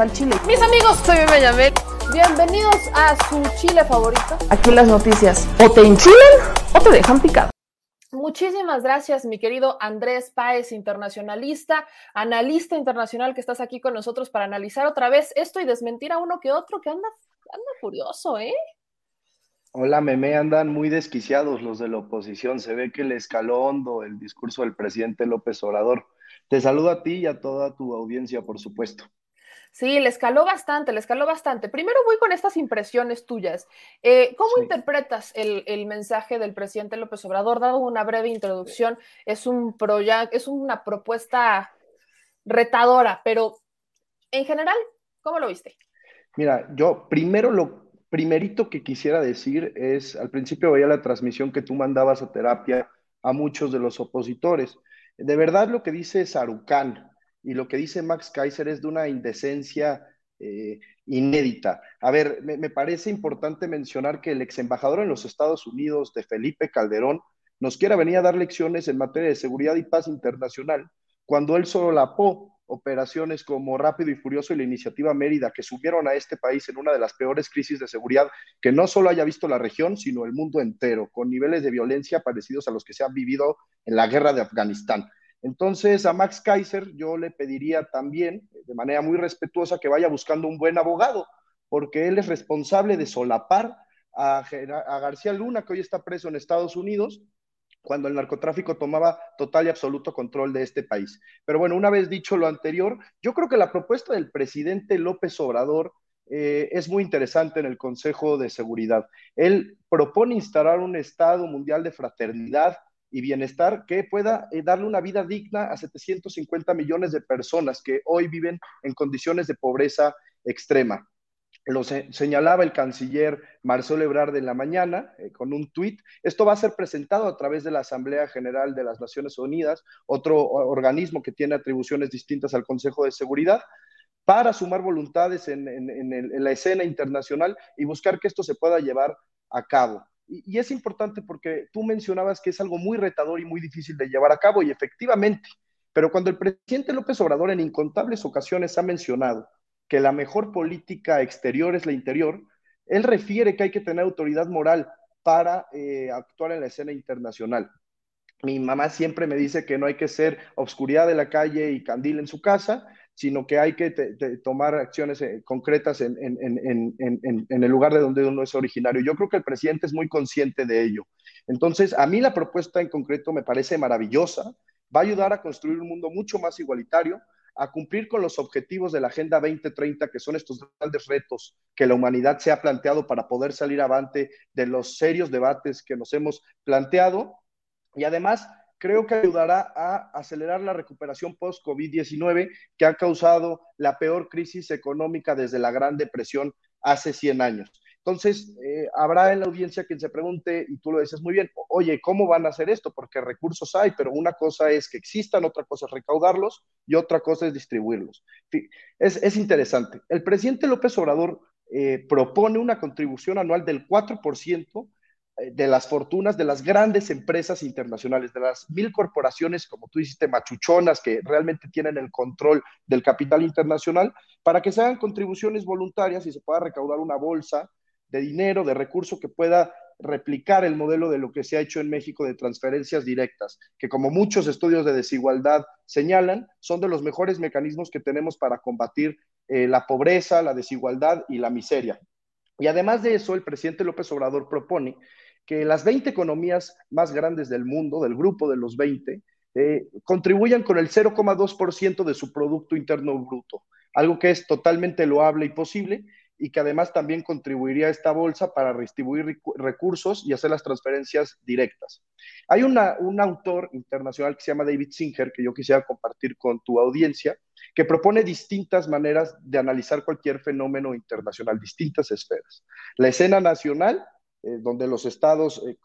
al chile. Mis amigos, soy Benjamín. Bienvenidos a su chile favorito. Aquí las noticias o te enchilan o te dejan picado. Muchísimas gracias, mi querido Andrés Páez, internacionalista, analista internacional que estás aquí con nosotros para analizar otra vez esto y desmentir a uno que otro que anda, anda furioso, ¿eh? Hola, meme, andan muy desquiciados los de la oposición. Se ve que le escaló hondo el discurso del presidente López Obrador. Te saludo a ti y a toda tu audiencia, por supuesto. Sí, le escaló bastante, le escaló bastante. Primero voy con estas impresiones tuyas. Eh, ¿Cómo interpretas el, mensaje del presidente López Obrador? Dado una breve introducción, es un proyecto, es una propuesta retadora, pero en general, ¿cómo lo viste? Mira, yo primero lo primerito que quisiera decir es, al principio veía la transmisión que tú mandabas a terapia a muchos de los opositores. De verdad lo que dice Sarucán y lo que dice Max Kaiser es de una indecencia eh, inédita. A ver, me, parece importante mencionar que el ex embajador en los Estados Unidos de Felipe Calderón nos quiera venir a dar lecciones en materia de seguridad y paz internacional cuando él solapó operaciones como Rápido y Furioso y la iniciativa Mérida, que subieron a este país en una de las peores crisis de seguridad que no solo haya visto la región, sino el mundo entero, con niveles de violencia parecidos a los que se han vivido en la guerra de Afganistán. Entonces, a Max Kaiser yo le pediría también, de manera muy respetuosa, que vaya buscando un buen abogado, porque él es responsable de solapar a, García Luna, que hoy está preso en Estados Unidos, cuando el narcotráfico tomaba total y absoluto control de este país. Pero bueno, una vez dicho lo anterior, yo creo que la propuesta del presidente López Obrador eh, es muy interesante en el Consejo de Seguridad. Él propone instalar un Estado mundial de fraternidad y bienestar que pueda eh, darle una vida digna a 750 millones de personas que hoy viven en condiciones de pobreza extrema lo señalaba el canciller Marcelo Ebrard en la mañana eh, con un tuit. Esto va a ser presentado a través de la Asamblea General de las Naciones Unidas, otro organismo que tiene atribuciones distintas al Consejo de Seguridad, para sumar voluntades en, la escena internacional y buscar que esto se pueda llevar a cabo. Y es importante porque tú mencionabas que es algo muy retador y muy difícil de llevar a cabo y efectivamente, pero cuando el presidente López Obrador en incontables ocasiones ha mencionado que la mejor política exterior es la interior, él refiere que hay que tener autoridad moral para eh, actuar en la escena internacional. Mi mamá siempre me dice que no hay que ser obscuridad de la calle y candil en su casa, sino que hay que tomar acciones eh, concretas en, en, el lugar de donde uno es originario. Yo creo que el presidente es muy consciente de ello. Entonces, a mí la propuesta en concreto me parece maravillosa, va a ayudar a construir un mundo mucho más igualitario, a cumplir con los objetivos de la Agenda 2030, que son estos grandes retos que la humanidad se ha planteado para poder salir avante de los serios debates que nos hemos planteado. Y además, creo que ayudará a acelerar la recuperación post-COVID-19 que ha causado la peor crisis económica desde la Gran Depresión hace 100 años. Entonces, eh, habrá en la audiencia quien se pregunte, y tú lo dices muy bien, oye, ¿cómo van a hacer esto? Porque recursos hay, pero una cosa es que existan, otra cosa es recaudarlos y otra cosa es distribuirlos. Es, es interesante. El presidente López Obrador eh, propone una contribución anual del 4% eh, de las fortunas de las grandes empresas internacionales, de las mil corporaciones, como tú dijiste, machuchonas, que realmente tienen el control del capital internacional, para que se hagan contribuciones voluntarias y se pueda recaudar una bolsa de dinero, de recurso que pueda replicar el modelo de lo que se ha hecho en México de transferencias directas, que como muchos estudios de desigualdad señalan, son de los mejores mecanismos que tenemos para combatir eh, la pobreza, la desigualdad y la miseria. Y además de eso, el presidente López Obrador propone que las 20 economías más grandes del mundo, del grupo de los 20, eh, contribuyan con el 0,2% de su Producto Interno Bruto, algo que es totalmente loable y posible y que además también contribuiría a esta bolsa para redistribuir recursos y hacer las transferencias directas. Hay un autor internacional que se llama David Singer, que yo quisiera compartir con tu audiencia, que propone distintas maneras de analizar cualquier fenómeno internacional, distintas esferas. La escena nacional, eh, donde los estados eh,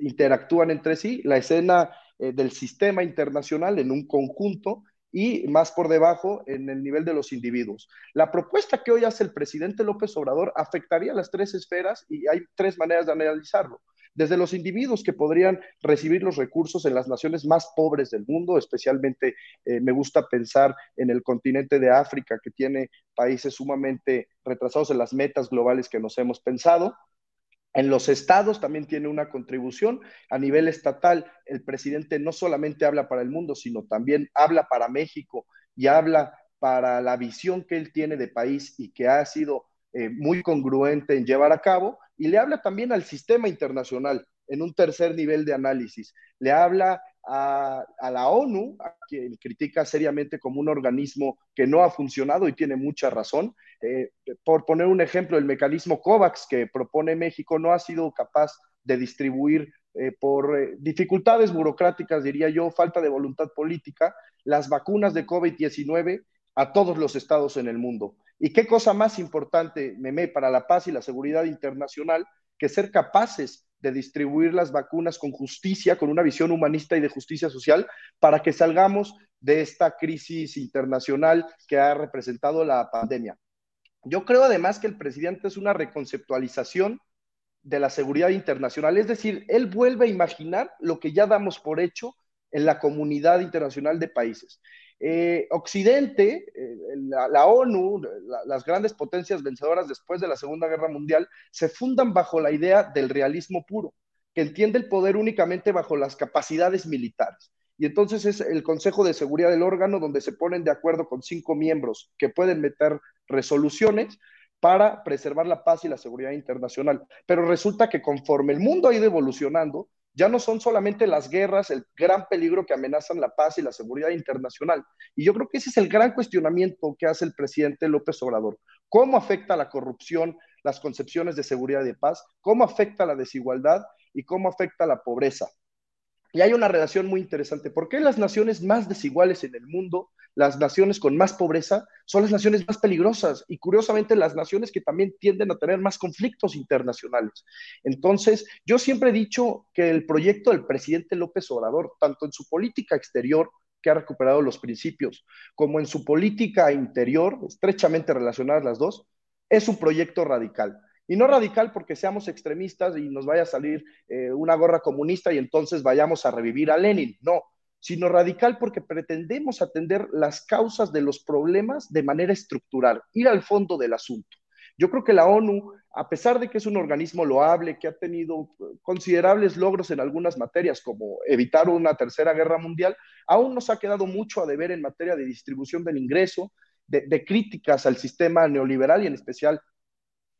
interactúan entre sí, la escena eh, del sistema internacional en un conjunto y más por debajo en el nivel de los individuos. La propuesta que hoy hace el presidente López Obrador afectaría las tres esferas y hay tres maneras de analizarlo. desde los individuos que podrían recibir los recursos en las naciones más pobres del mundo, especialmente me gusta pensar en el continente de África, que tiene países sumamente retrasados en las metas globales que nos hemos pensado. En los estados también tiene una contribución. A nivel estatal, el presidente no solamente habla para el mundo, sino también habla para México y habla para la visión que él tiene de país y que ha sido eh, muy congruente en llevar a cabo. Y le habla también al sistema internacional en un tercer nivel de análisis. Le habla a, la ONU, a quien critica seriamente como un organismo que no ha funcionado y tiene mucha razón. Eh, por poner un ejemplo, el mecanismo COVAX que propone México no ha sido capaz de distribuir eh, por eh, dificultades burocráticas, diría yo, falta de voluntad política, las vacunas de COVID-19 a todos los estados en el mundo. ¿Y qué cosa más importante, Meme, para la paz y la seguridad internacional que ser capaces de distribuir las vacunas con justicia, con una visión humanista y de justicia social, para que salgamos de esta crisis internacional que ha representado la pandemia. Yo creo además que el presidente es una reconceptualización de la seguridad internacional, es decir, él vuelve a imaginar lo que ya damos por hecho en la comunidad internacional de países. Eh, Occidente, eh, la, ONU, las grandes potencias vencedoras después de la Segunda Guerra Mundial, se fundan bajo la idea del realismo puro, que entiende el poder únicamente bajo las capacidades militares. Y entonces es el Consejo de Seguridad del órgano donde se ponen de acuerdo con cinco miembros que pueden meter resoluciones para preservar la paz y la seguridad internacional. Pero resulta que conforme el mundo ha ido evolucionando, ya no son solamente las guerras el gran peligro que amenazan la paz y la seguridad internacional. Y yo creo que ese es el gran cuestionamiento que hace el presidente López Obrador. ¿Cómo afecta la corrupción las concepciones de seguridad y de paz? ¿Cómo afecta la desigualdad? ¿Y cómo afecta la pobreza? Y hay una relación muy interesante. ¿Por qué las naciones más desiguales en el mundo, las naciones con más pobreza, son las naciones más peligrosas? Y curiosamente, las naciones que también tienden a tener más conflictos internacionales. Entonces, yo siempre he dicho que el proyecto del presidente López Obrador, tanto en su política exterior, que ha recuperado los principios, como en su política interior, estrechamente relacionadas las dos, es un proyecto radical y no radical porque seamos extremistas y nos vaya a salir eh, una gorra comunista y entonces vayamos a revivir a Lenin, no, sino radical porque pretendemos atender las causas de los problemas de manera estructural, ir al fondo del asunto. Yo creo que la ONU, a pesar de que es un organismo loable, que ha tenido eh, considerables logros en algunas materias, como evitar una tercera guerra mundial, aún nos ha quedado mucho a deber en materia de distribución del ingreso, de, de críticas al sistema neoliberal y en especial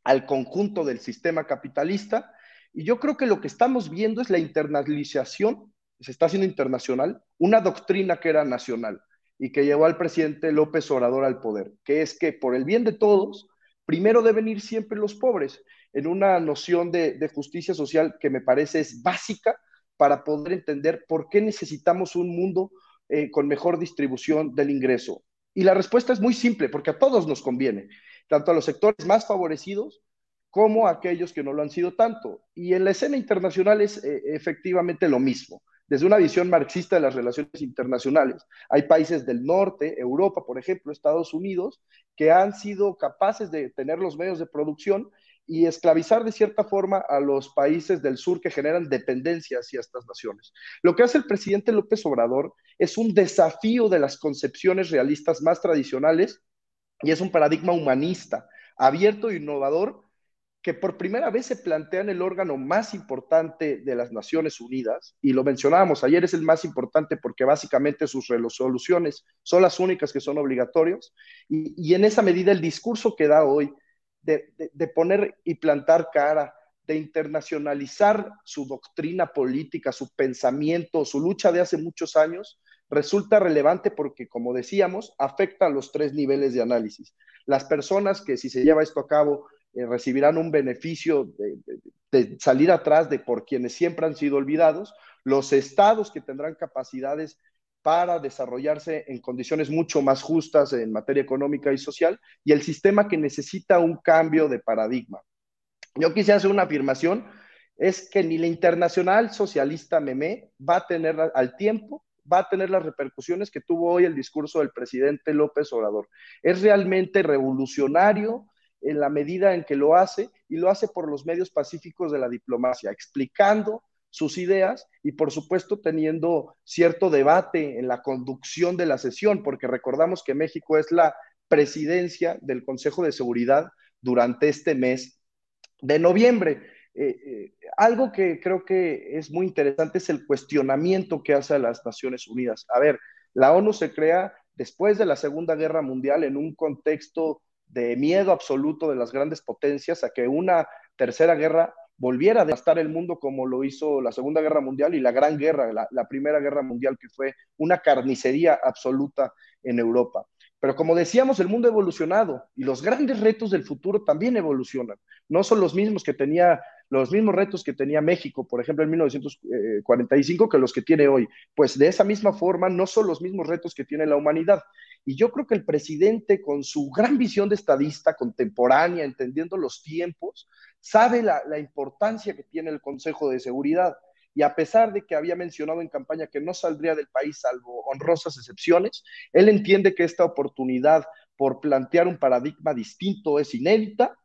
al conjunto del sistema capitalista. Y yo creo que lo que estamos viendo es la internalización, se está haciendo internacional, una doctrina que era nacional y que llevó al presidente López Obrador al poder, que es que por el bien de todos, primero deben ir siempre los pobres, en una noción de, justicia social que me parece es básica para poder entender por qué necesitamos un mundo eh, con mejor distribución del ingreso. Y la respuesta es muy simple, porque a todos nos conviene tanto a los sectores más favorecidos como a aquellos que no lo han sido tanto. Y en la escena internacional es eh, efectivamente lo mismo. Desde una visión marxista de las relaciones internacionales, hay países del norte, Europa, por ejemplo, Estados Unidos, que han sido capaces de tener los medios de producción y esclavizar de cierta forma a los países del sur que generan dependencia hacia estas naciones. Lo que hace el presidente López Obrador es un desafío de las concepciones realistas más tradicionales y es un paradigma humanista, abierto e innovador, que por primera vez se plantea en el órgano más importante de las Naciones Unidas, y lo mencionábamos ayer, es el más importante porque básicamente sus resoluciones son las únicas que son obligatorias, y, en esa medida el discurso que da hoy de, de poner y plantar cara, de internacionalizar su doctrina política, su pensamiento, su lucha de hace muchos años, resulta relevante porque, como decíamos, afecta a los tres niveles de análisis. Las personas que si se lleva esto a cabo eh, recibirán un beneficio de, salir atrás de por quienes siempre han sido olvidados, los estados que tendrán capacidades para desarrollarse en condiciones mucho más justas en materia económica y social, y el sistema que necesita un cambio de paradigma. Yo quise hacer una afirmación, es que ni la internacional socialista meme va a tener al tiempo va a tener las repercusiones que tuvo hoy el discurso del presidente López Obrador. Es realmente revolucionario en la medida en que lo hace y lo hace por los medios pacíficos de la diplomacia, explicando sus ideas y por supuesto teniendo cierto debate en la conducción de la sesión, porque recordamos que México es la presidencia del Consejo de Seguridad durante este mes de noviembre. Eh, eh, algo que creo que es muy interesante es el cuestionamiento que hace las Naciones Unidas. A ver, la ONU se crea después de la Segunda Guerra Mundial en un contexto de miedo absoluto de las grandes potencias a que una tercera guerra volviera a devastar el mundo como lo hizo la Segunda Guerra Mundial y la Gran Guerra, la, Primera Guerra Mundial, que fue una carnicería absoluta en Europa. Pero como decíamos, el mundo ha evolucionado y los grandes retos del futuro también evolucionan. No son los mismos que tenía, los mismos retos que tenía México, por ejemplo, en 1945, que los que tiene hoy. Pues de esa misma forma, no son los mismos retos que tiene la humanidad. Y yo creo que el presidente, con su gran visión de estadista contemporánea, entendiendo los tiempos, sabe la, la importancia que tiene el Consejo de Seguridad y a pesar de que había mencionado en campaña que no saldría del país salvo honrosas excepciones, él entiende que esta oportunidad por plantear un paradigma distinto es inédita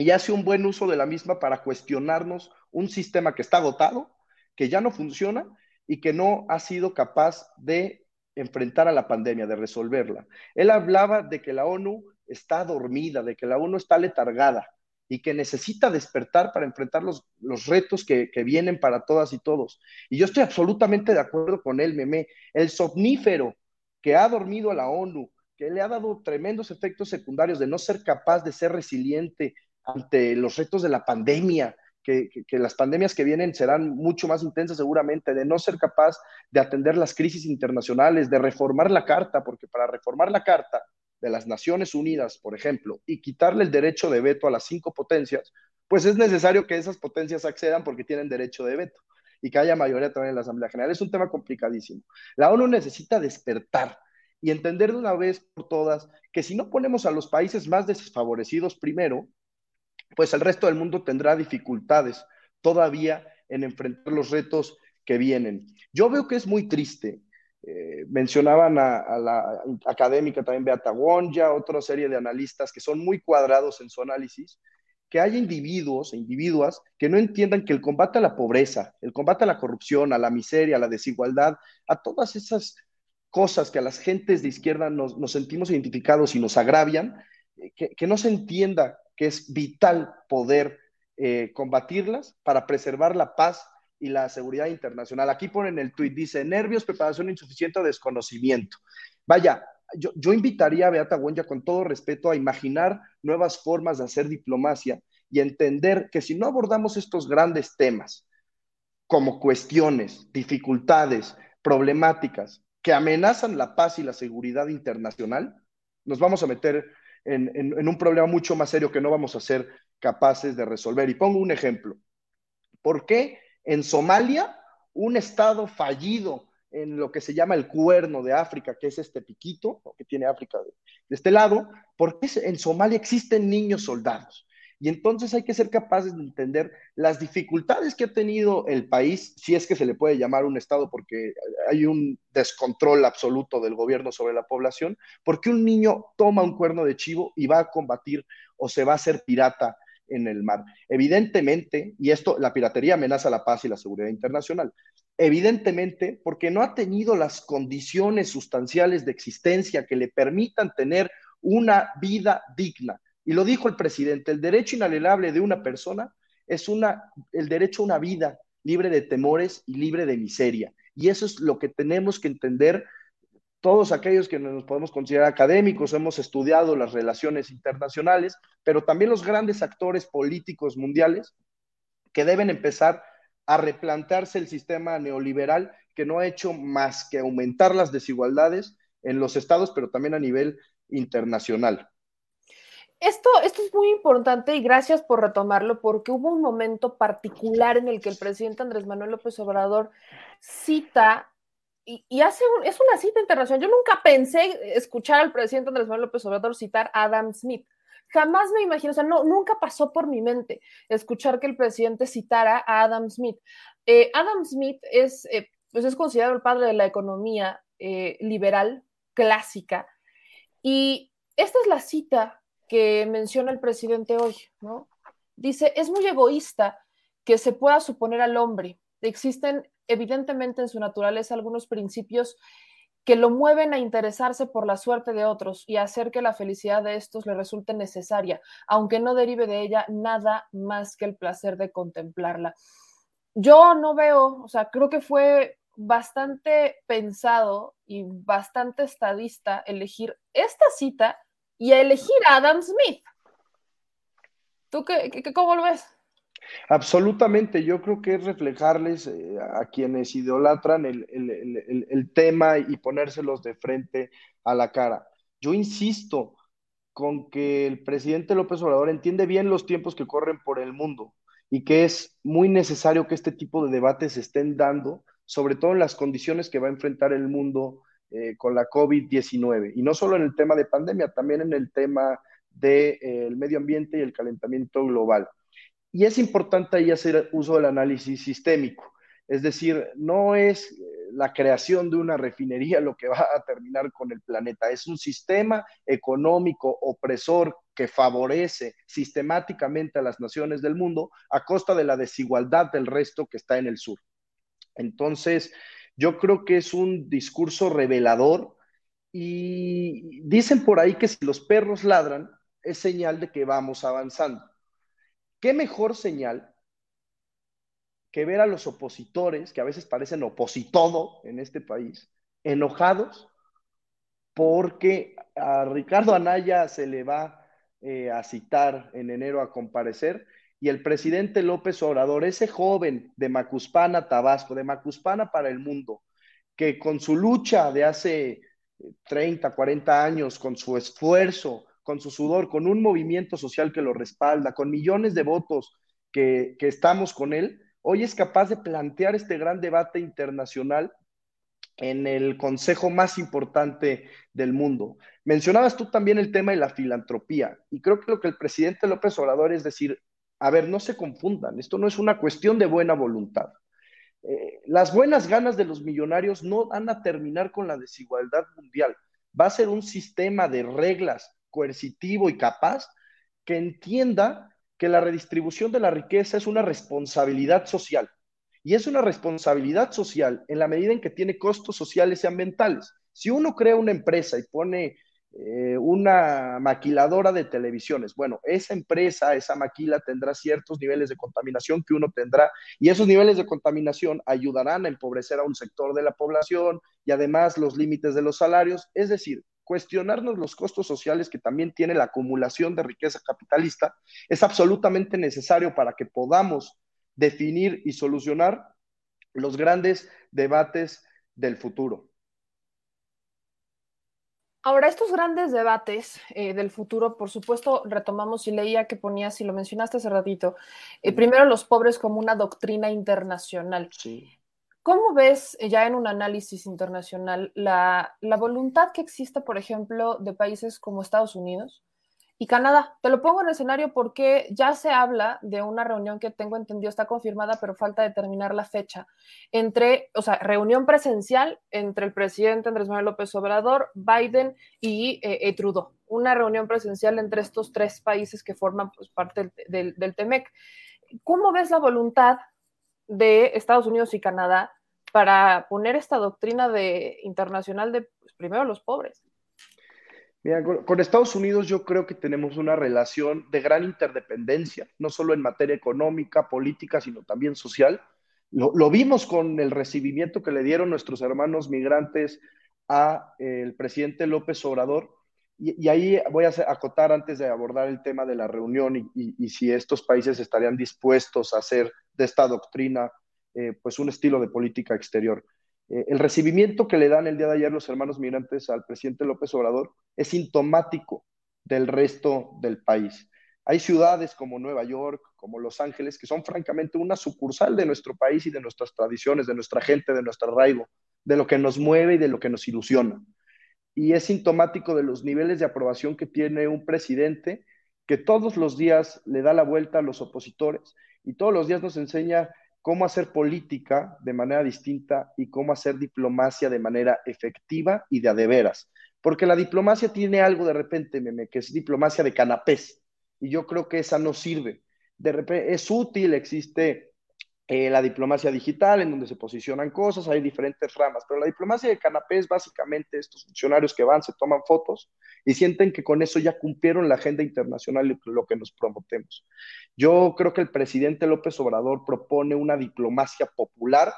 y hace un buen uso de la misma para cuestionarnos un sistema que está agotado, que ya no funciona y que no ha sido capaz de enfrentar a la pandemia, de resolverla. Él hablaba de que la ONU está dormida, de que la ONU está letargada, y que necesita despertar para enfrentar los, los retos que, que, vienen para todas y todos. Y yo estoy absolutamente de acuerdo con él, Meme. El somnífero que ha dormido a la ONU, que le ha dado tremendos efectos secundarios de no ser capaz de ser resiliente ante los retos de la pandemia, que, que, que, las pandemias que vienen serán mucho más intensas seguramente, de no ser capaz de atender las crisis internacionales, de reformar la carta, porque para reformar la carta de las Naciones Unidas, por ejemplo, y quitarle el derecho de veto a las cinco potencias, pues es necesario que esas potencias accedan porque tienen derecho de veto y que haya mayoría también en la Asamblea General. Es un tema complicadísimo. La ONU necesita despertar y entender de una vez por todas que si no ponemos a los países más desfavorecidos primero, pues el resto del mundo tendrá dificultades todavía en enfrentar los retos que vienen. Yo veo que es muy triste eh, mencionaban a, la académica también Beata Wonja, otra serie de analistas que son muy cuadrados en su análisis, que hay individuos e individuas que no entiendan que el combate a la pobreza, el combate a la corrupción, a la miseria, a la desigualdad, a todas esas cosas que a las gentes de izquierda nos, sentimos identificados y nos agravian, eh, que, no se entienda que es vital poder eh, combatirlas para preservar la paz y la seguridad internacional. Aquí ponen el tuit, dice, nervios, preparación insuficiente o desconocimiento. Vaya, yo, yo invitaría a Beata Wonja con todo respeto a imaginar nuevas formas de hacer diplomacia y entender que si no abordamos estos grandes temas como cuestiones, dificultades, problemáticas que amenazan la paz y la seguridad internacional, nos vamos a meter en, un problema mucho más serio que no vamos a ser capaces de resolver. Y pongo un ejemplo. ¿Por qué en Somalia, un estado fallido en lo que se llama el cuerno de África, que es este piquito que tiene África de, este lado, porque en Somalia existen niños soldados. Y entonces hay que ser capaces de entender las dificultades que ha tenido el país, si es que se le puede llamar un Estado, porque hay un descontrol absoluto del gobierno sobre la población, porque un niño toma un cuerno de chivo y va a combatir o se va a hacer pirata en el mar. Evidentemente, y esto, la piratería amenaza la paz y la seguridad internacional. Evidentemente, porque no ha tenido las condiciones sustanciales de existencia que le permitan tener una vida digna. Y lo dijo el presidente, el derecho inalienable de una persona es una, el derecho a una vida libre de temores y libre de miseria. Y eso es lo que tenemos que entender todos aquellos que nos podemos considerar académicos, hemos estudiado las relaciones internacionales, pero también los grandes actores políticos mundiales que deben empezar a replantearse el sistema neoliberal que no ha hecho más que aumentar las desigualdades en los estados, pero también a nivel internacional. Esto, esto es muy importante y gracias por retomarlo porque hubo un momento particular en el que el presidente Andrés Manuel López Obrador cita y, hace es una cita internacional. Yo nunca pensé escuchar al presidente Andrés Manuel López Obrador citar a Adam Smith. Jamás me imagino, o sea, no, nunca pasó por mi mente escuchar que el presidente citara a Adam Smith. Eh, Adam Smith es, eh, pues es considerado el padre de la economía eh, liberal clásica. Y esta es la cita que menciona el presidente hoy, ¿no? Dice, es muy egoísta que se pueda suponer al hombre. Existen evidentemente en su naturaleza algunos principios que lo mueven a interesarse por la suerte de otros y hacer que la felicidad de estos le resulte necesaria, aunque no derive de ella nada más que el placer de contemplarla. Yo no veo, o sea, creo que fue bastante pensado y bastante estadista elegir esta cita y elegir a Adam Smith. ¿Tú qué, cómo lo ves? Absolutamente, yo creo que es reflejarles eh, a quienes idolatran el, tema y ponérselos de frente a la cara. Yo insisto con que el presidente López Obrador entiende bien los tiempos que corren por el mundo y que es muy necesario que este tipo de debates se estén dando, sobre todo en las condiciones que va a enfrentar el mundo eh, con la COVID-19. Y no solo en el tema de pandemia, también en el tema del eh, medio ambiente y el calentamiento global. Y es importante ahí hacer uso del análisis sistémico. Es decir, no es eh, la creación de una refinería lo que va a terminar con el planeta. Es un sistema económico opresor que favorece sistemáticamente a las naciones del mundo a costa de la desigualdad del resto que está en el sur. Entonces, yo creo que es un discurso revelador y dicen por ahí que si los perros ladran es señal de que vamos avanzando. ¿Qué mejor señal que ver a los opositores, que a veces parecen opositodo en este país, enojados porque a Ricardo Anaya se le va eh, a citar en enero a comparecer y el presidente López Obrador, ese joven de Macuspana, Tabasco, de Macuspana para el mundo, que con su lucha de hace 30, 40 años, con su esfuerzo, con su sudor, con un movimiento social que lo respalda, con millones de votos que, estamos con él, hoy es capaz de plantear este gran debate internacional en el consejo más importante del mundo. Mencionabas tú también el tema de la filantropía y creo que lo que el presidente López Obrador es decir, a ver, no se confundan, esto no es una cuestión de buena voluntad. Eh, las buenas ganas de los millonarios no van a terminar con la desigualdad mundial. Va a ser un sistema de reglas coercitivo y capaz que entienda que la redistribución de la riqueza es una responsabilidad social. Y es una responsabilidad social en la medida en que tiene costos sociales y ambientales. Si uno crea una empresa y pone eh, una maquiladora de televisiones, bueno, esa empresa, esa maquila tendrá ciertos niveles de contaminación que uno tendrá y esos niveles de contaminación ayudarán a empobrecer a un sector de la población y además los límites de los salarios. Es decir, cuestionarnos los costos sociales que también tiene la acumulación de riqueza capitalista es absolutamente necesario para que podamos definir y solucionar los grandes debates del futuro. Ahora, estos grandes debates eh, del futuro, por supuesto, retomamos y leía que ponías, y lo mencionaste hace ratito, eh, primero los pobres como una doctrina internacional. Sí. ¿Cómo ves eh, ya en un análisis internacional la, voluntad que existe, por ejemplo, de países como Estados Unidos y Canadá? Te lo pongo en el escenario porque ya se habla de una reunión que tengo entendido está confirmada, pero falta determinar la fecha, entre, o sea, reunión presencial entre el presidente Andrés Manuel López Obrador, Biden y eh, eh, Trudeau. Una reunión presencial entre estos tres países que forman pues, parte del, del TEMEC. ¿Cómo ves la voluntad de Estados Unidos y Canadá para poner esta doctrina de, internacional de pues, primero los pobres. Mira, con, Estados Unidos yo creo que tenemos una relación de gran interdependencia, no solo en materia económica, política, sino también social. Lo, vimos con el recibimiento que le dieron nuestros hermanos migrantes a eh, el presidente López Obrador. Y, ahí voy a acotar antes de abordar el tema de la reunión y si estos países estarían dispuestos a hacer de esta doctrina eh, pues un estilo de política exterior. Eh, el recibimiento que le dan el día de ayer los hermanos migrantes al presidente López Obrador es sintomático del resto del país. Hay ciudades como Nueva York, como Los Ángeles, que son francamente una sucursal de nuestro país y de nuestras tradiciones, de nuestra gente, de nuestro arraigo, de lo que nos mueve y de lo que nos ilusiona. Y es sintomático de los niveles de aprobación que tiene un presidente que todos los días le da la vuelta a los opositores y todos los días nos enseña cómo hacer política de manera distinta y cómo hacer diplomacia de manera efectiva y de adeveras. porque la diplomacia tiene algo de repente, meme, que es diplomacia de canapés, y yo creo que esa no sirve. De repente es útil, existe eh, la diplomacia digital, en donde se posicionan cosas, hay diferentes ramas, pero la diplomacia de canapé es básicamente estos funcionarios que van, se toman fotos y sienten que con eso ya cumplieron la agenda internacional y lo que nos prometemos. Yo creo que el presidente López Obrador propone una diplomacia popular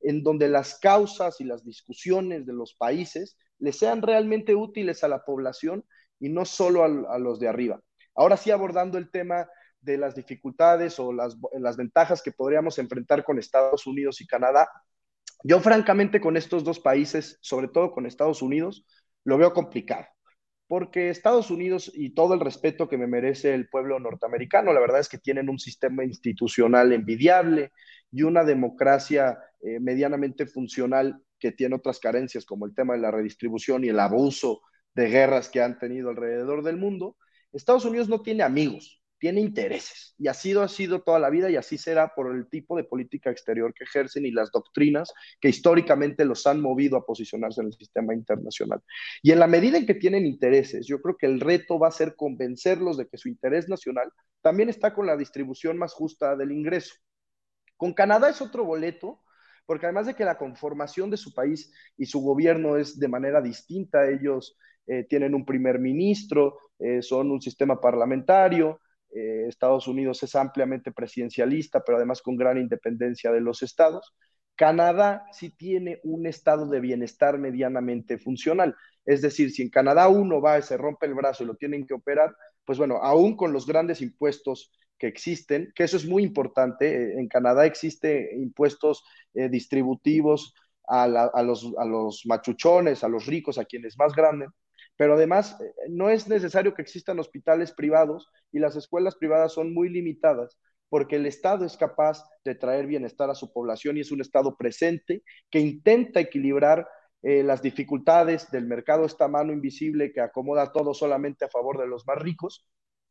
en donde las causas y las discusiones de los países le sean realmente útiles a la población y no solo a los de arriba. Ahora sí, abordando el tema de las dificultades o las, ventajas que podríamos enfrentar con Estados Unidos y Canadá. Yo francamente con estos dos países, sobre todo con Estados Unidos, lo veo complicado, porque Estados Unidos y todo el respeto que me merece el pueblo norteamericano, la verdad es que tienen un sistema institucional envidiable y una democracia eh, medianamente funcional que tiene otras carencias como el tema de la redistribución y el abuso de guerras que han tenido alrededor del mundo. Estados Unidos no tiene amigos, tiene intereses y así ha sido toda la vida y así será por el tipo de política exterior que ejercen y las doctrinas que históricamente los han movido a posicionarse en el sistema internacional. Y en la medida en que tienen intereses, yo creo que el reto va a ser convencerlos de que su interés nacional también está con la distribución más justa del ingreso. Con Canadá es otro boleto, porque además de que la conformación de su país y su gobierno es de manera distinta, ellos eh, tienen un primer ministro, eh, son un sistema parlamentario, eh, Estados Unidos es ampliamente presidencialista, pero además con gran independencia de los estados. Canadá sí tiene un estado de bienestar medianamente funcional. Es decir, si en Canadá uno va y se rompe el brazo y lo tienen que operar, pues bueno, aún con los grandes impuestos que existen, que eso es muy importante, eh, en Canadá existe impuestos eh, distributivos a, los, a los machuchones, a los ricos, a quienes más grandes, pero además, eh, no es necesario que existan hospitales privados y las escuelas privadas son muy limitadas porque el Estado es capaz de traer bienestar a su población y es un Estado presente que intenta equilibrar eh, las dificultades del mercado, esta mano invisible que acomoda todo solamente a favor de los más ricos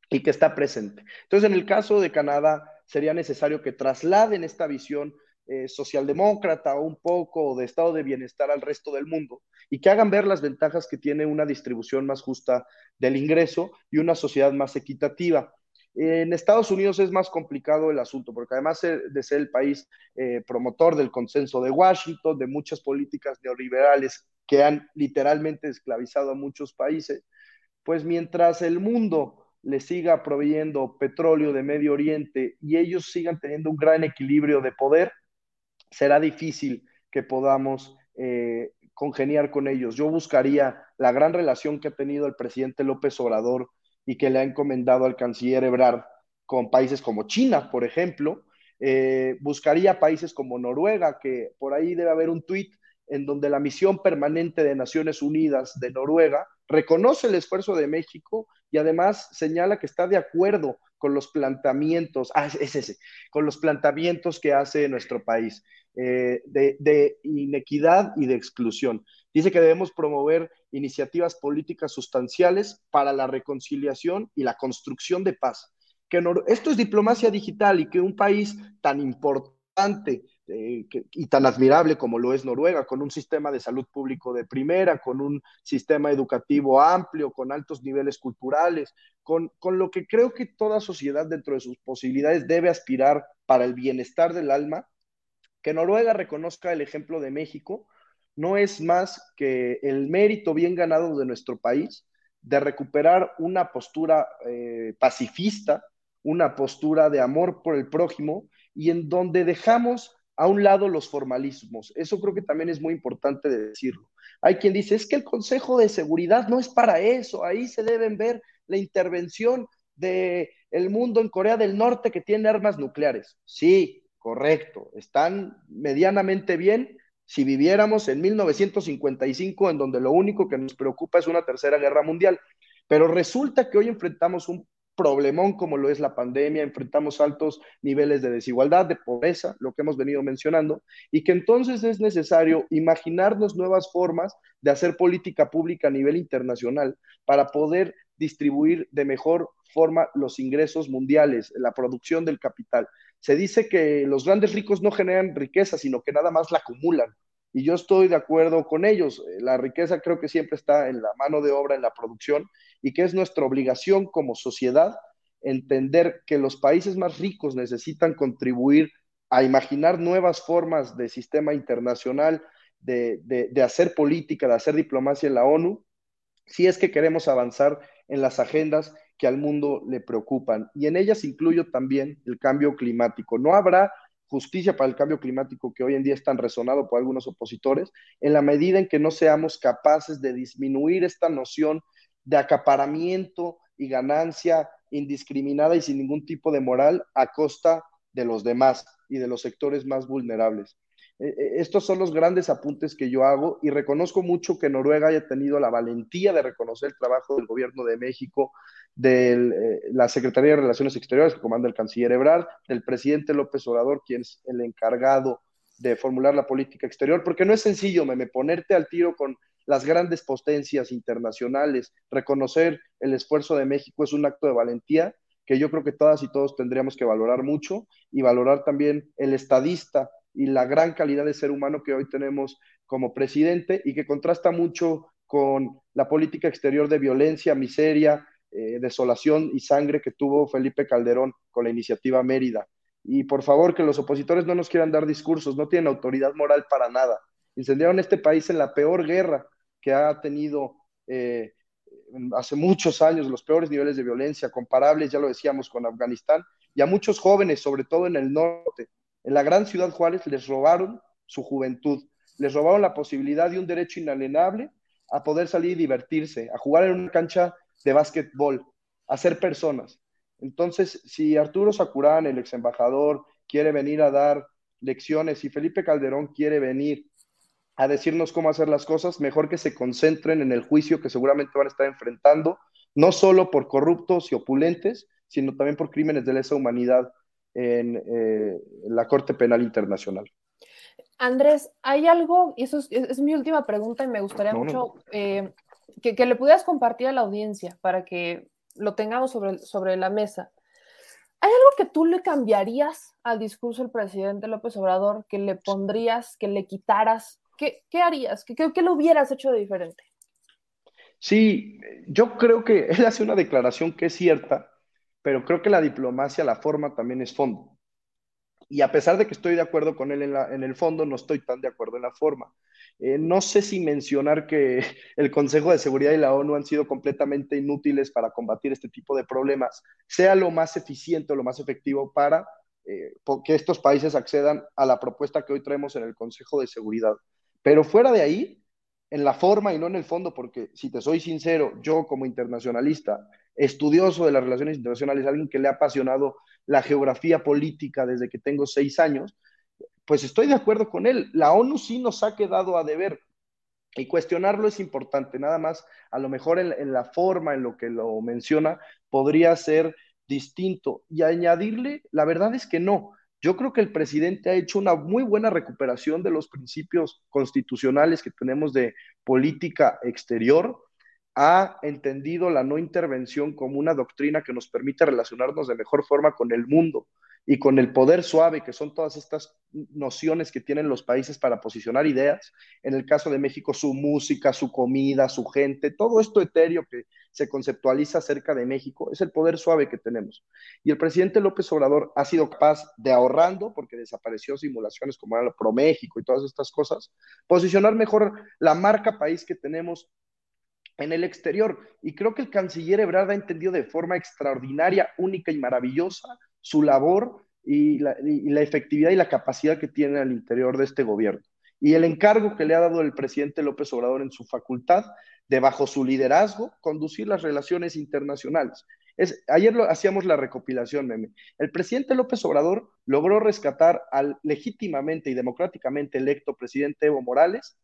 y que está presente. Entonces, en el caso de Canadá, sería necesario que trasladen esta visión eh, socialdemócrata un poco de estado de bienestar al resto del mundo y que hagan ver las ventajas que tiene una distribución más justa del ingreso y una sociedad más equitativa. En Estados Unidos es más complicado el asunto, porque además de ser el país eh, promotor del consenso de Washington, de muchas políticas neoliberales que han literalmente esclavizado a muchos países, pues mientras el mundo le siga proveyendo petróleo de Medio Oriente y ellos sigan teniendo un gran equilibrio de poder, será difícil que podamos eh, congeniar con ellos. Yo buscaría la gran relación que ha tenido el presidente López Obrador y que le ha encomendado al canciller Ebrard con países como China, por ejemplo. Eh, buscaría países como Noruega, que por ahí debe haber un tuit en donde la misión permanente de Naciones Unidas de Noruega reconoce el esfuerzo de México y además señala que está de acuerdo con los planteamientos, ah, es ese, con los planteamientos que hace nuestro país eh, de, de, inequidad y de exclusión. Dice que debemos promover iniciativas políticas sustanciales para la reconciliación y la construcción de paz. Que esto es diplomacia digital y que un país tan importante eh, y tan admirable como lo es Noruega, con un sistema de salud público de primera, con un sistema educativo amplio, con altos niveles culturales, con, con lo que creo que toda sociedad dentro de sus posibilidades debe aspirar para el bienestar del alma, que Noruega reconozca el ejemplo de México, no es más que el mérito bien ganado de nuestro país de recuperar una postura eh, pacifista, una postura de amor por el prójimo y en donde dejamos a un lado los formalismos. Eso creo que también es muy importante decirlo. Hay quien dice, es que el Consejo de Seguridad no es para eso, ahí se deben ver la intervención del el mundo en Corea del Norte que tiene armas nucleares. Sí, correcto, están medianamente bien si viviéramos en 1955, en donde lo único que nos preocupa es una tercera guerra mundial. Pero resulta que hoy enfrentamos un problemón como lo es la pandemia, enfrentamos altos niveles de desigualdad, de pobreza, lo que hemos venido mencionando, y que entonces es necesario imaginarnos nuevas formas de hacer política pública a nivel internacional para poder distribuir de mejor forma los ingresos mundiales, la producción del capital. Se dice que los grandes ricos no generan riqueza, sino que nada más la acumulan. Y yo estoy de acuerdo con ellos. La riqueza creo que siempre está en la mano de obra, en la producción, y que es nuestra obligación como sociedad entender que los países más ricos necesitan contribuir a imaginar nuevas formas de sistema internacional, de, de, hacer política, de hacer diplomacia en la ONU, si es que queremos avanzar en las agendas que al mundo le preocupan. Y en ellas incluyo también el cambio climático. No habrá justicia para el cambio climático que hoy en día es tan resonado por algunos opositores, en la medida en que no seamos capaces de disminuir esta noción de acaparamiento y ganancia indiscriminada y sin ningún tipo de moral a costa de los demás y de los sectores más vulnerables. Eh, eh, estos son los grandes apuntes que yo hago y reconozco mucho que Noruega haya tenido la valentía de reconocer el trabajo del gobierno de México, de eh, la Secretaría de Relaciones Exteriores que comanda el canciller Ebrard, del presidente López Obrador, quien es el encargado de formular la política exterior, porque no es sencillo, me ponerte al tiro con las grandes potencias internacionales, reconocer el esfuerzo de México es un acto de valentía que yo creo que todas y todos tendríamos que valorar mucho y valorar también el estadista y la gran calidad de ser humano que hoy tenemos como presidente y que contrasta mucho con la política exterior de violencia, miseria, eh, desolación y sangre que tuvo Felipe Calderón con la iniciativa Mérida. Y por favor, que los opositores no nos quieran dar discursos, no tienen autoridad moral para nada. Incendiaron este país en la peor guerra que ha tenido eh, hace muchos años, los peores niveles de violencia, comparables, ya lo decíamos, con Afganistán, y a muchos jóvenes, sobre todo en el norte, en la gran ciudad Juárez, les robaron su juventud, les robaron la posibilidad de un derecho inalienable a poder salir y divertirse, a jugar en una cancha de básquetbol, a ser personas. Entonces, si Arturo Sacurán, el ex embajador, quiere venir a dar lecciones, y Felipe Calderón quiere venir a decirnos cómo hacer las cosas, mejor que se concentren en el juicio que seguramente van a estar enfrentando, no solo por corruptos y opulentes, sino también por crímenes de lesa humanidad en, eh, la Corte Penal Internacional. Andrés, hay algo, y eso es, mi última pregunta y me gustaría mucho eh, que, que, le pudieras compartir a la audiencia para que lo tengamos sobre, sobre la mesa. ¿Hay algo que tú le cambiarías al discurso del presidente López Obrador, que le pondrías, que le quitaras ¿qué, harías? ¿Qué, ¿Qué, lo hubieras hecho de diferente? Sí, yo creo que él hace una declaración que es cierta, pero creo que la diplomacia, la forma también es fondo. Y a pesar de que estoy de acuerdo con él en, el fondo, no estoy tan de acuerdo en la forma. Eh, no sé si mencionar que el Consejo de Seguridad y la ONU han sido completamente inútiles para combatir este tipo de problemas, sea lo más eficiente o lo más efectivo para eh, que estos países accedan a la propuesta que hoy traemos en el Consejo de Seguridad. Pero fuera de ahí, en la forma y no en el fondo, porque si te soy sincero, yo como internacionalista, estudioso de las relaciones internacionales, alguien que le ha apasionado la geografía política desde que tengo seis años, pues estoy de acuerdo con él. La ONU sí nos ha quedado a deber y cuestionarlo es importante. Nada más, a lo mejor en, en la forma en lo que lo menciona, podría ser distinto. Y añadirle, la verdad es que no. Yo creo que el presidente ha hecho una muy buena recuperación de los principios constitucionales que tenemos de política exterior, ha entendido la no intervención como una doctrina que nos permite relacionarnos de mejor forma con el mundo y con el poder suave, que son todas estas nociones que tienen los países para posicionar ideas. En el caso de México, su música, su comida, su gente, todo esto etéreo que se conceptualiza acerca de México, es el poder suave que tenemos. Y el presidente López Obrador ha sido capaz de ahorrando, porque desapareció simulaciones como era Pro México y todas estas cosas, posicionar mejor la marca país que tenemos en el exterior. Y creo que el canciller Ebrard ha entendido de forma extraordinaria, única y maravillosa su labor y la, efectividad y la capacidad que tiene al interior de este gobierno. Y el encargo que le ha dado el presidente López Obrador en su facultad de, bajo su liderazgo, conducir las relaciones internacionales. Es, ayer lo, hacíamos la recopilación, meme. El presidente López Obrador logró rescatar al legítimamente y democráticamente electo presidente Evo Morales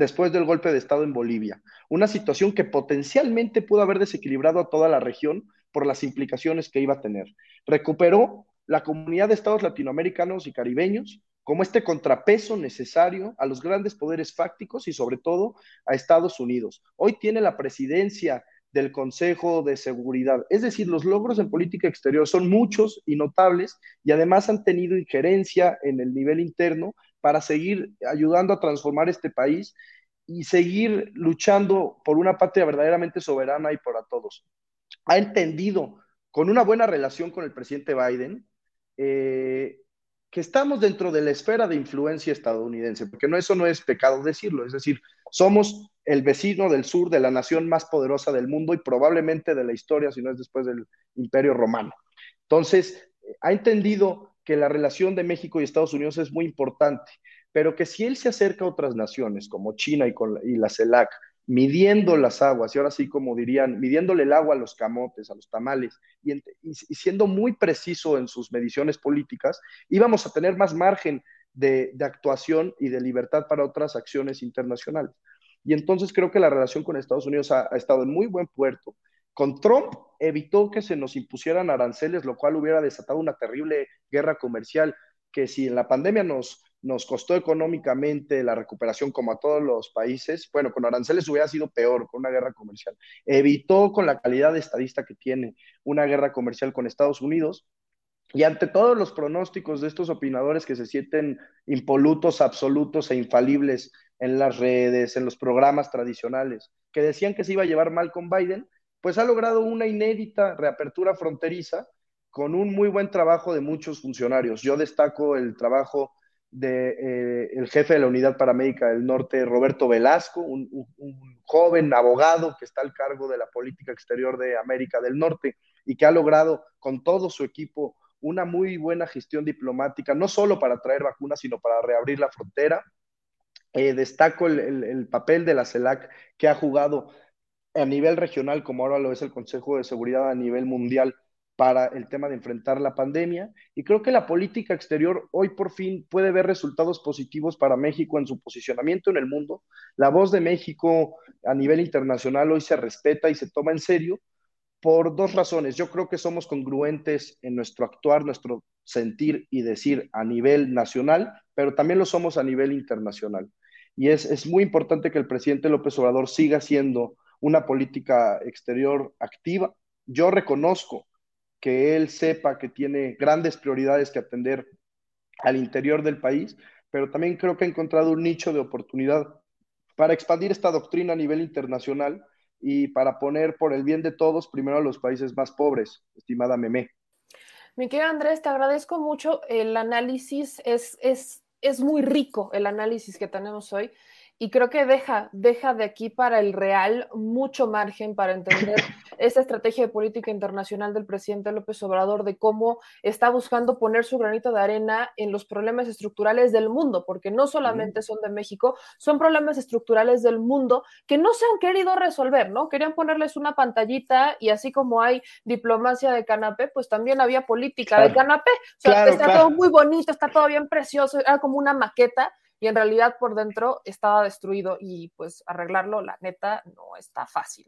después del golpe de Estado en Bolivia. Una situación que potencialmente pudo haber desequilibrado a toda la región por las implicaciones que iba a tener. Recuperó la comunidad de estados latinoamericanos y caribeños como este contrapeso necesario a los grandes poderes fácticos y sobre todo a Estados Unidos. Hoy tiene la presidencia del Consejo de Seguridad. Es decir, los logros en política exterior son muchos y notables y además han tenido injerencia en el nivel interno para seguir ayudando a transformar este país y seguir luchando por una patria verdaderamente soberana y para todos. Ha entendido con una buena relación con el presidente Biden eh, que estamos dentro de la esfera de influencia estadounidense, porque no, eso no es pecado decirlo, es decir, somos el vecino del sur de la nación más poderosa del mundo y probablemente de la historia, si no es después del Imperio Romano. Entonces, ha entendido que la relación de México y Estados Unidos es muy importante, pero que si él se acerca a otras naciones como China y, con, y la CELAC, midiendo las aguas, y ahora sí como dirían, midiéndole el agua a los camotes, a los tamales, y, siendo muy preciso en sus mediciones políticas, íbamos a tener más margen de, actuación y de libertad para otras acciones internacionales. Y entonces creo que la relación con Estados Unidos ha, ha estado en muy buen puerto. Con Trump evitó que se nos impusieran aranceles, lo cual hubiera desatado una terrible guerra comercial que si en la pandemia nos, nos costó económicamente la recuperación como a todos los países, bueno, con aranceles hubiera sido peor, con una guerra comercial. Evitó con la calidad de estadista que tiene una guerra comercial con Estados Unidos. Y ante todos los pronósticos de estos opinadores que se sienten impolutos, absolutos e infalibles en las redes, en los programas tradicionales, que decían que se iba a llevar mal con Biden, pues ha logrado una inédita reapertura fronteriza con un muy buen trabajo de muchos funcionarios. Yo destaco el trabajo del de, eh, jefe de la Unidad Paramédica del Norte, Roberto Velasco, un, joven abogado que está al cargo de la política exterior de América del Norte y que ha logrado con todo su equipo una muy buena gestión diplomática, no solo para traer vacunas, sino para reabrir la frontera. Eh, destaco el, el, papel de la CELAC que ha jugado a nivel regional, como ahora lo es el Consejo de Seguridad a nivel mundial, para el tema de enfrentar la pandemia. Y creo que la política exterior hoy por fin puede ver resultados positivos para México en su posicionamiento en el mundo. La voz de México a nivel internacional hoy se respeta y se toma en serio por dos razones. Yo creo que somos congruentes en nuestro actuar, nuestro sentir y decir a nivel nacional, pero también lo somos a nivel internacional. Y es, es muy importante que el presidente López Obrador siga siendo una política exterior activa. Yo reconozco que él sepa que tiene grandes prioridades que atender al interior del país, pero también creo que ha encontrado un nicho de oportunidad para expandir esta doctrina a nivel internacional y para poner por el bien de todos primero a los países más pobres, estimada Meme. Mi querido Andrés, te agradezco mucho. El análisis es, es, es muy rico, el análisis que tenemos hoy y creo que deja, deja de aquí para el real mucho margen para entender esa estrategia de política internacional del presidente López Obrador de cómo está buscando poner su granito de arena en los problemas estructurales del mundo, porque no solamente son de México, son problemas estructurales del mundo que no se han querido resolver, ¿no? Querían ponerles una pantallita y así como hay diplomacia de canapé, pues también había política de canapé. O sea, está todo muy bonito, está todo bien precioso, era como una maqueta y en realidad por dentro estaba destruido y pues arreglarlo, la neta, no está fácil.